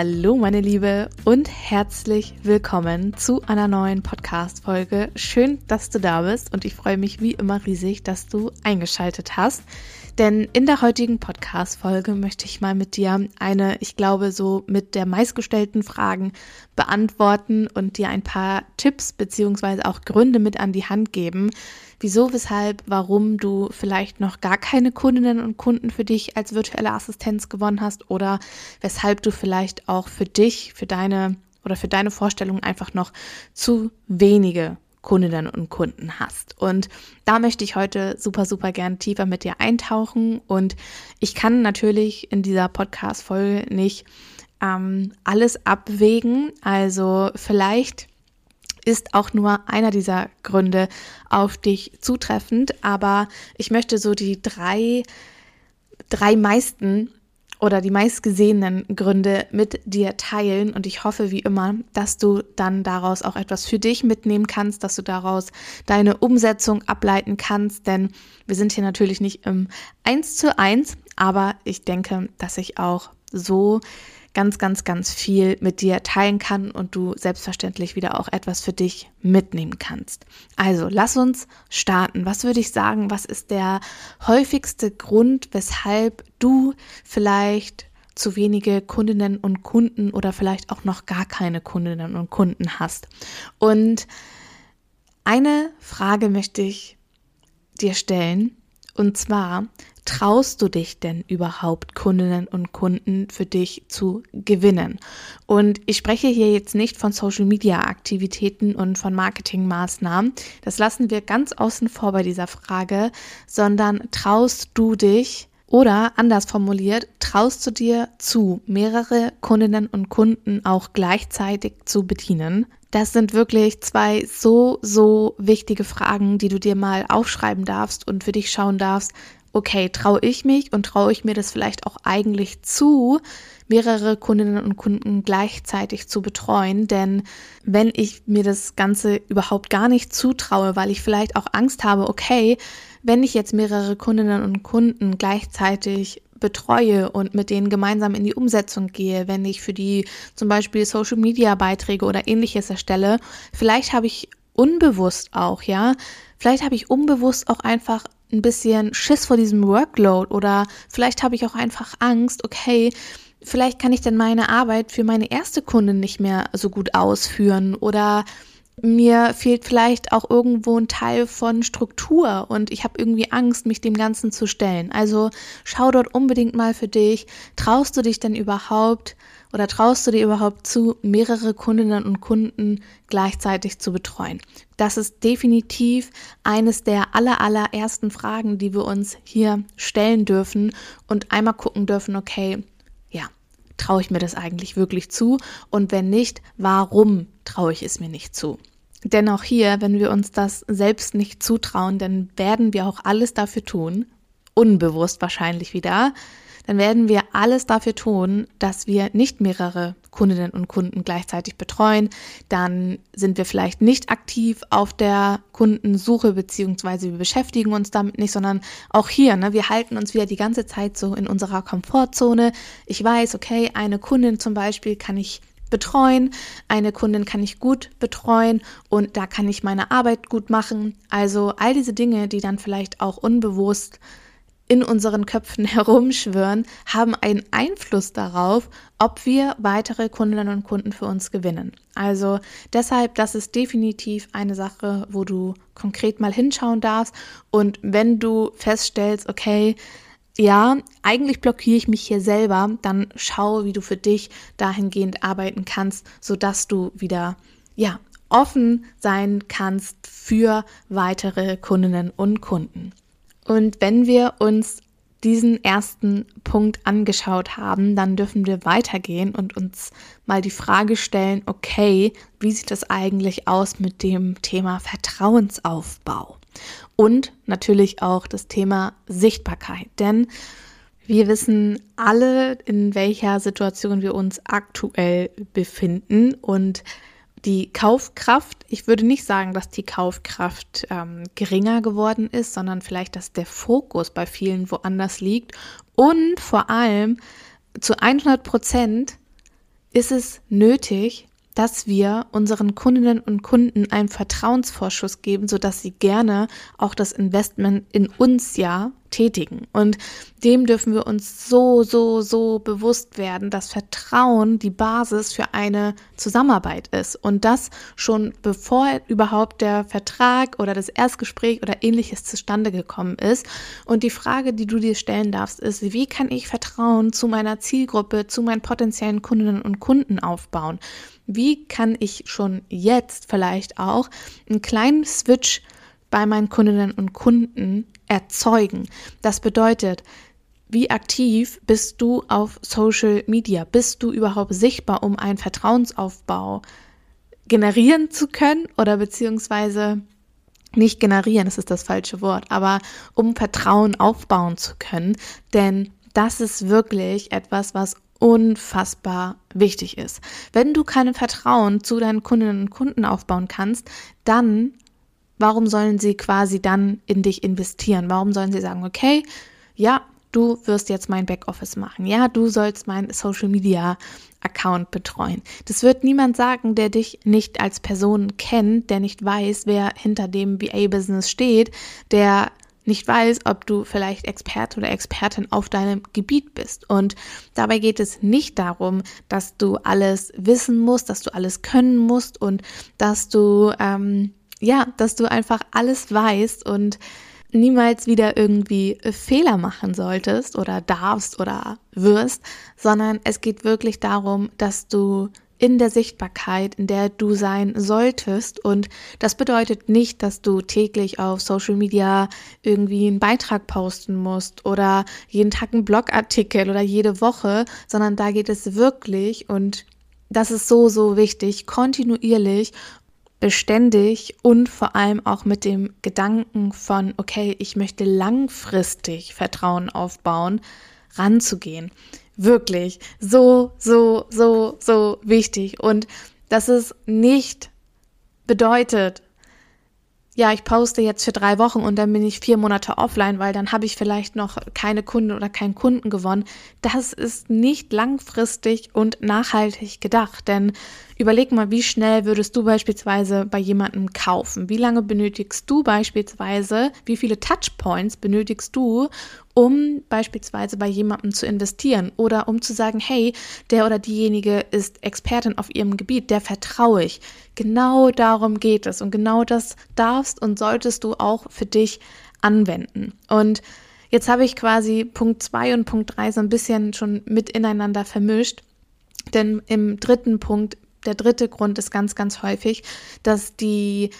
Hallo meine Liebe und herzlich willkommen zu einer neuen Podcast-Folge. Schön, dass du da bist und ich freue mich wie immer riesig, dass du eingeschaltet hast. Denn in der heutigen Podcast-Folge möchte ich mal mit dir eine, ich glaube, so mit der meistgestellten Fragen beantworten und dir ein paar Tipps beziehungsweise auch Gründe mit an die Hand geben, wieso, weshalb, warum du vielleicht noch gar keine Kundinnen und Kunden für dich als virtuelle Assistenz gewonnen hast oder weshalb du vielleicht auch für dich, für deine oder für deine Vorstellung einfach noch zu wenige Kundinnen und Kunden hast. Und da möchte ich heute super, super gern tiefer mit dir eintauchen. Und ich kann natürlich in dieser Podcast-Folge nicht ähm, alles abwägen. Also vielleicht ist auch nur einer dieser Gründe auf dich zutreffend, aber ich möchte so die drei, drei meisten oder die meistgesehenen Gründe mit dir teilen. Und ich hoffe wie immer, dass du dann daraus auch etwas für dich mitnehmen kannst, dass du daraus deine Umsetzung ableiten kannst, denn wir sind hier natürlich nicht im 1 zu 1, aber ich denke, dass ich auch so ganz, ganz, ganz viel mit dir teilen kann und du selbstverständlich wieder auch etwas für dich mitnehmen kannst. Also lass uns starten. Was würde ich sagen, was ist der häufigste Grund, weshalb du vielleicht zu wenige Kundinnen und Kunden oder vielleicht auch noch gar keine Kundinnen und Kunden hast? Und eine Frage möchte ich dir stellen. Und zwar, traust du dich denn überhaupt, Kundinnen und Kunden für dich zu gewinnen? Und ich spreche hier jetzt nicht von Social-Media-Aktivitäten und von Marketingmaßnahmen. Das lassen wir ganz außen vor bei dieser Frage, sondern traust du dich oder anders formuliert, traust du dir zu, mehrere Kundinnen und Kunden auch gleichzeitig zu bedienen? Das sind wirklich zwei so, so wichtige Fragen, die du dir mal aufschreiben darfst und für dich schauen darfst, okay, traue ich mich und traue ich mir das vielleicht auch eigentlich zu, mehrere Kundinnen und Kunden gleichzeitig zu betreuen. Denn wenn ich mir das Ganze überhaupt gar nicht zutraue, weil ich vielleicht auch Angst habe, okay, wenn ich jetzt mehrere Kundinnen und Kunden gleichzeitig betreue und mit denen gemeinsam in die Umsetzung gehe, wenn ich für die zum Beispiel Social Media Beiträge oder ähnliches erstelle, vielleicht habe ich unbewusst auch, ja, vielleicht habe ich unbewusst auch einfach ein bisschen Schiss vor diesem Workload oder vielleicht habe ich auch einfach Angst, okay, vielleicht kann ich dann meine Arbeit für meine erste Kundin nicht mehr so gut ausführen oder mir fehlt vielleicht auch irgendwo ein Teil von Struktur und ich habe irgendwie Angst, mich dem Ganzen zu stellen. Also schau dort unbedingt mal für dich. Traust du dich denn überhaupt oder traust du dir überhaupt zu, mehrere Kundinnen und Kunden gleichzeitig zu betreuen? Das ist definitiv eines der aller, allerersten Fragen, die wir uns hier stellen dürfen und einmal gucken dürfen, okay, ja, traue ich mir das eigentlich wirklich zu? Und wenn nicht, warum traue ich es mir nicht zu? Denn auch hier, wenn wir uns das selbst nicht zutrauen, dann werden wir auch alles dafür tun, unbewusst wahrscheinlich wieder, dann werden wir alles dafür tun, dass wir nicht mehrere Kundinnen und Kunden gleichzeitig betreuen. Dann sind wir vielleicht nicht aktiv auf der Kundensuche, beziehungsweise wir beschäftigen uns damit nicht, sondern auch hier, ne, wir halten uns wieder die ganze Zeit so in unserer Komfortzone. Ich weiß, okay, eine Kundin zum Beispiel kann ich betreuen, eine Kundin kann ich gut betreuen und da kann ich meine Arbeit gut machen. Also all diese Dinge, die dann vielleicht auch unbewusst in unseren Köpfen herumschwören, haben einen Einfluss darauf, ob wir weitere Kundinnen und Kunden für uns gewinnen. Also deshalb, das ist definitiv eine Sache, wo du konkret mal hinschauen darfst. Und wenn du feststellst, okay, ja, eigentlich blockiere ich mich hier selber, dann schau, wie du für dich dahingehend arbeiten kannst, sodass du wieder, ja, offen sein kannst für weitere Kundinnen und Kunden. Und wenn wir uns diesen ersten Punkt angeschaut haben, dann dürfen wir weitergehen und uns mal die Frage stellen, okay, wie sieht es eigentlich aus mit dem Thema Vertrauensaufbau? Und natürlich auch das Thema Sichtbarkeit, denn wir wissen alle, in welcher Situation wir uns aktuell befinden und die Kaufkraft, ich würde nicht sagen, dass die Kaufkraft ähm, geringer geworden ist, sondern vielleicht, dass der Fokus bei vielen woanders liegt. Und vor allem zu 100 Prozent ist es nötig, dass wir unseren Kundinnen und Kunden einen Vertrauensvorschuss geben, sodass sie gerne auch das Investment in uns ja tätigen. Und dem dürfen wir uns so, so, so bewusst werden, dass Vertrauen die Basis für eine Zusammenarbeit ist. Und das schon bevor überhaupt der Vertrag oder das Erstgespräch oder ähnliches zustande gekommen ist. Und die Frage, die du dir stellen darfst, ist, wie kann ich Vertrauen zu meiner Zielgruppe, zu meinen potenziellen Kundinnen und Kunden aufbauen? Wie kann ich schon jetzt vielleicht auch einen kleinen Switch bei meinen Kundinnen und Kunden erzeugen. Das bedeutet, wie aktiv bist du auf Social Media? Bist du überhaupt sichtbar, um einen Vertrauensaufbau generieren zu können oder beziehungsweise nicht generieren, das ist das falsche Wort, aber um Vertrauen aufbauen zu können, denn das ist wirklich etwas, was unfassbar wichtig ist. Wenn du kein Vertrauen zu deinen Kundinnen und Kunden aufbauen kannst, dann warum sollen sie quasi dann in dich investieren? Warum sollen sie sagen, okay, ja, du wirst jetzt mein Backoffice machen. Ja, du sollst mein Social Media Account betreuen. Das wird niemand sagen, der dich nicht als Person kennt, der nicht weiß, wer hinter dem VA-Business steht, der nicht weiß, ob du vielleicht Experte oder Expertin auf deinem Gebiet bist. Und dabei geht es nicht darum, dass du alles wissen musst, dass du alles können musst und dass du ähm, ja, dass du einfach alles weißt und niemals wieder irgendwie Fehler machen solltest oder darfst oder wirst, sondern es geht wirklich darum, dass du in der Sichtbarkeit, in der du sein solltest. Und das bedeutet nicht, dass du täglich auf Social Media irgendwie einen Beitrag posten musst oder jeden Tag einen Blogartikel oder jede Woche, sondern da geht es wirklich und das ist so, so wichtig, kontinuierlich beständig und vor allem auch mit dem Gedanken von, okay, ich möchte langfristig Vertrauen aufbauen, ranzugehen. Wirklich so, so, so, so wichtig. Und dass es nicht bedeutet, ja, ich poste jetzt für drei Wochen und dann bin ich vier Monate offline, weil dann habe ich vielleicht noch keine Kunden oder keinen Kunden gewonnen. Das ist nicht langfristig und nachhaltig gedacht, denn Überleg mal, wie schnell würdest du beispielsweise bei jemandem kaufen? Wie lange benötigst du beispielsweise, wie viele Touchpoints benötigst du, um beispielsweise bei jemandem zu investieren oder um zu sagen, hey, der oder diejenige ist Expertin auf ihrem Gebiet, der vertraue ich. Genau darum geht es und genau das darfst und solltest du auch für dich anwenden. Und jetzt habe ich quasi Punkt 2 und Punkt 3 so ein bisschen schon mit ineinander vermischt. Denn im dritten Punkt der dritte Grund ist ganz, ganz häufig, dass die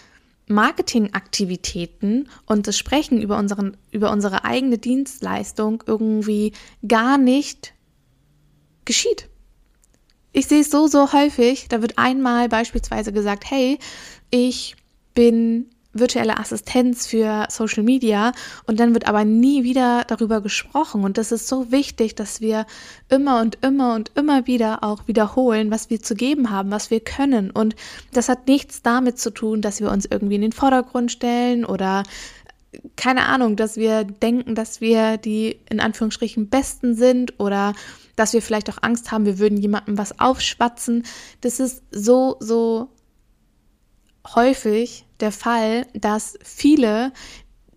Marketingaktivitäten und das Sprechen über, unseren, über unsere eigene Dienstleistung irgendwie gar nicht geschieht. Ich sehe es so, so häufig, da wird einmal beispielsweise gesagt, hey, ich bin virtuelle Assistenz für Social Media und dann wird aber nie wieder darüber gesprochen. Und das ist so wichtig, dass wir immer und immer und immer wieder auch wiederholen, was wir zu geben haben, was wir können. Und das hat nichts damit zu tun, dass wir uns irgendwie in den Vordergrund stellen oder keine Ahnung, dass wir denken, dass wir die in Anführungsstrichen Besten sind oder dass wir vielleicht auch Angst haben, wir würden jemandem was aufschwatzen. Das ist so, so häufig der Fall, dass viele,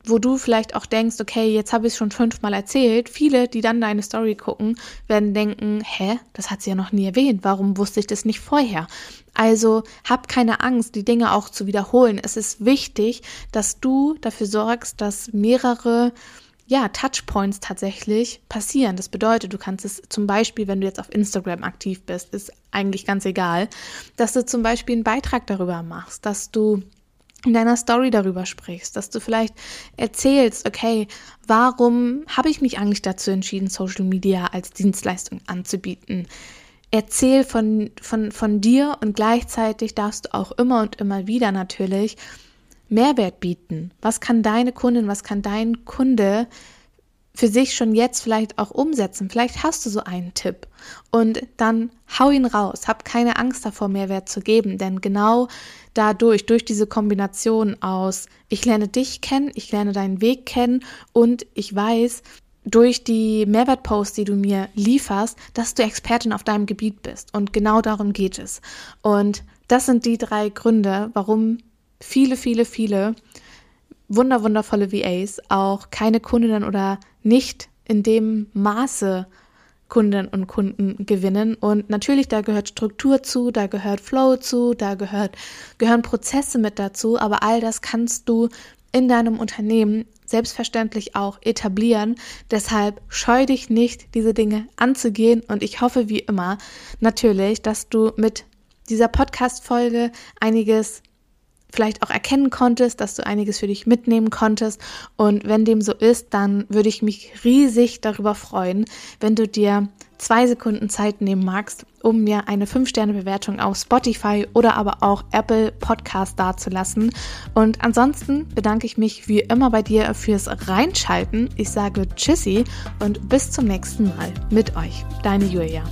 wo du vielleicht auch denkst, okay, jetzt habe ich es schon fünfmal erzählt, viele, die dann deine Story gucken, werden denken, hä, das hat sie ja noch nie erwähnt, warum wusste ich das nicht vorher? Also hab keine Angst, die Dinge auch zu wiederholen. Es ist wichtig, dass du dafür sorgst, dass mehrere ja, Touchpoints tatsächlich passieren. Das bedeutet, du kannst es zum Beispiel, wenn du jetzt auf Instagram aktiv bist, ist eigentlich ganz egal, dass du zum Beispiel einen Beitrag darüber machst, dass du in deiner Story darüber sprichst, dass du vielleicht erzählst, okay, warum habe ich mich eigentlich dazu entschieden, Social Media als Dienstleistung anzubieten? Erzähl von, von, von dir und gleichzeitig darfst du auch immer und immer wieder natürlich Mehrwert bieten? Was kann deine Kundin, was kann dein Kunde für sich schon jetzt vielleicht auch umsetzen. Vielleicht hast du so einen Tipp und dann hau ihn raus. Hab keine Angst davor, Mehrwert zu geben, denn genau dadurch, durch diese Kombination aus, ich lerne dich kennen, ich lerne deinen Weg kennen und ich weiß, durch die Mehrwertposts, die du mir lieferst, dass du Expertin auf deinem Gebiet bist. Und genau darum geht es. Und das sind die drei Gründe, warum viele, viele, viele wunder, wundervolle VAs auch keine Kundinnen oder nicht in dem Maße Kundinnen und Kunden gewinnen. Und natürlich, da gehört Struktur zu, da gehört Flow zu, da gehört, gehören Prozesse mit dazu, aber all das kannst du in deinem Unternehmen selbstverständlich auch etablieren. Deshalb scheu dich nicht, diese Dinge anzugehen. Und ich hoffe wie immer natürlich, dass du mit dieser Podcast-Folge einiges vielleicht auch erkennen konntest, dass du einiges für dich mitnehmen konntest. Und wenn dem so ist, dann würde ich mich riesig darüber freuen, wenn du dir zwei Sekunden Zeit nehmen magst, um mir eine 5-Sterne-Bewertung auf Spotify oder aber auch Apple Podcast dazulassen. Und ansonsten bedanke ich mich wie immer bei dir fürs Reinschalten. Ich sage Tschüssi und bis zum nächsten Mal mit euch. Deine Julia.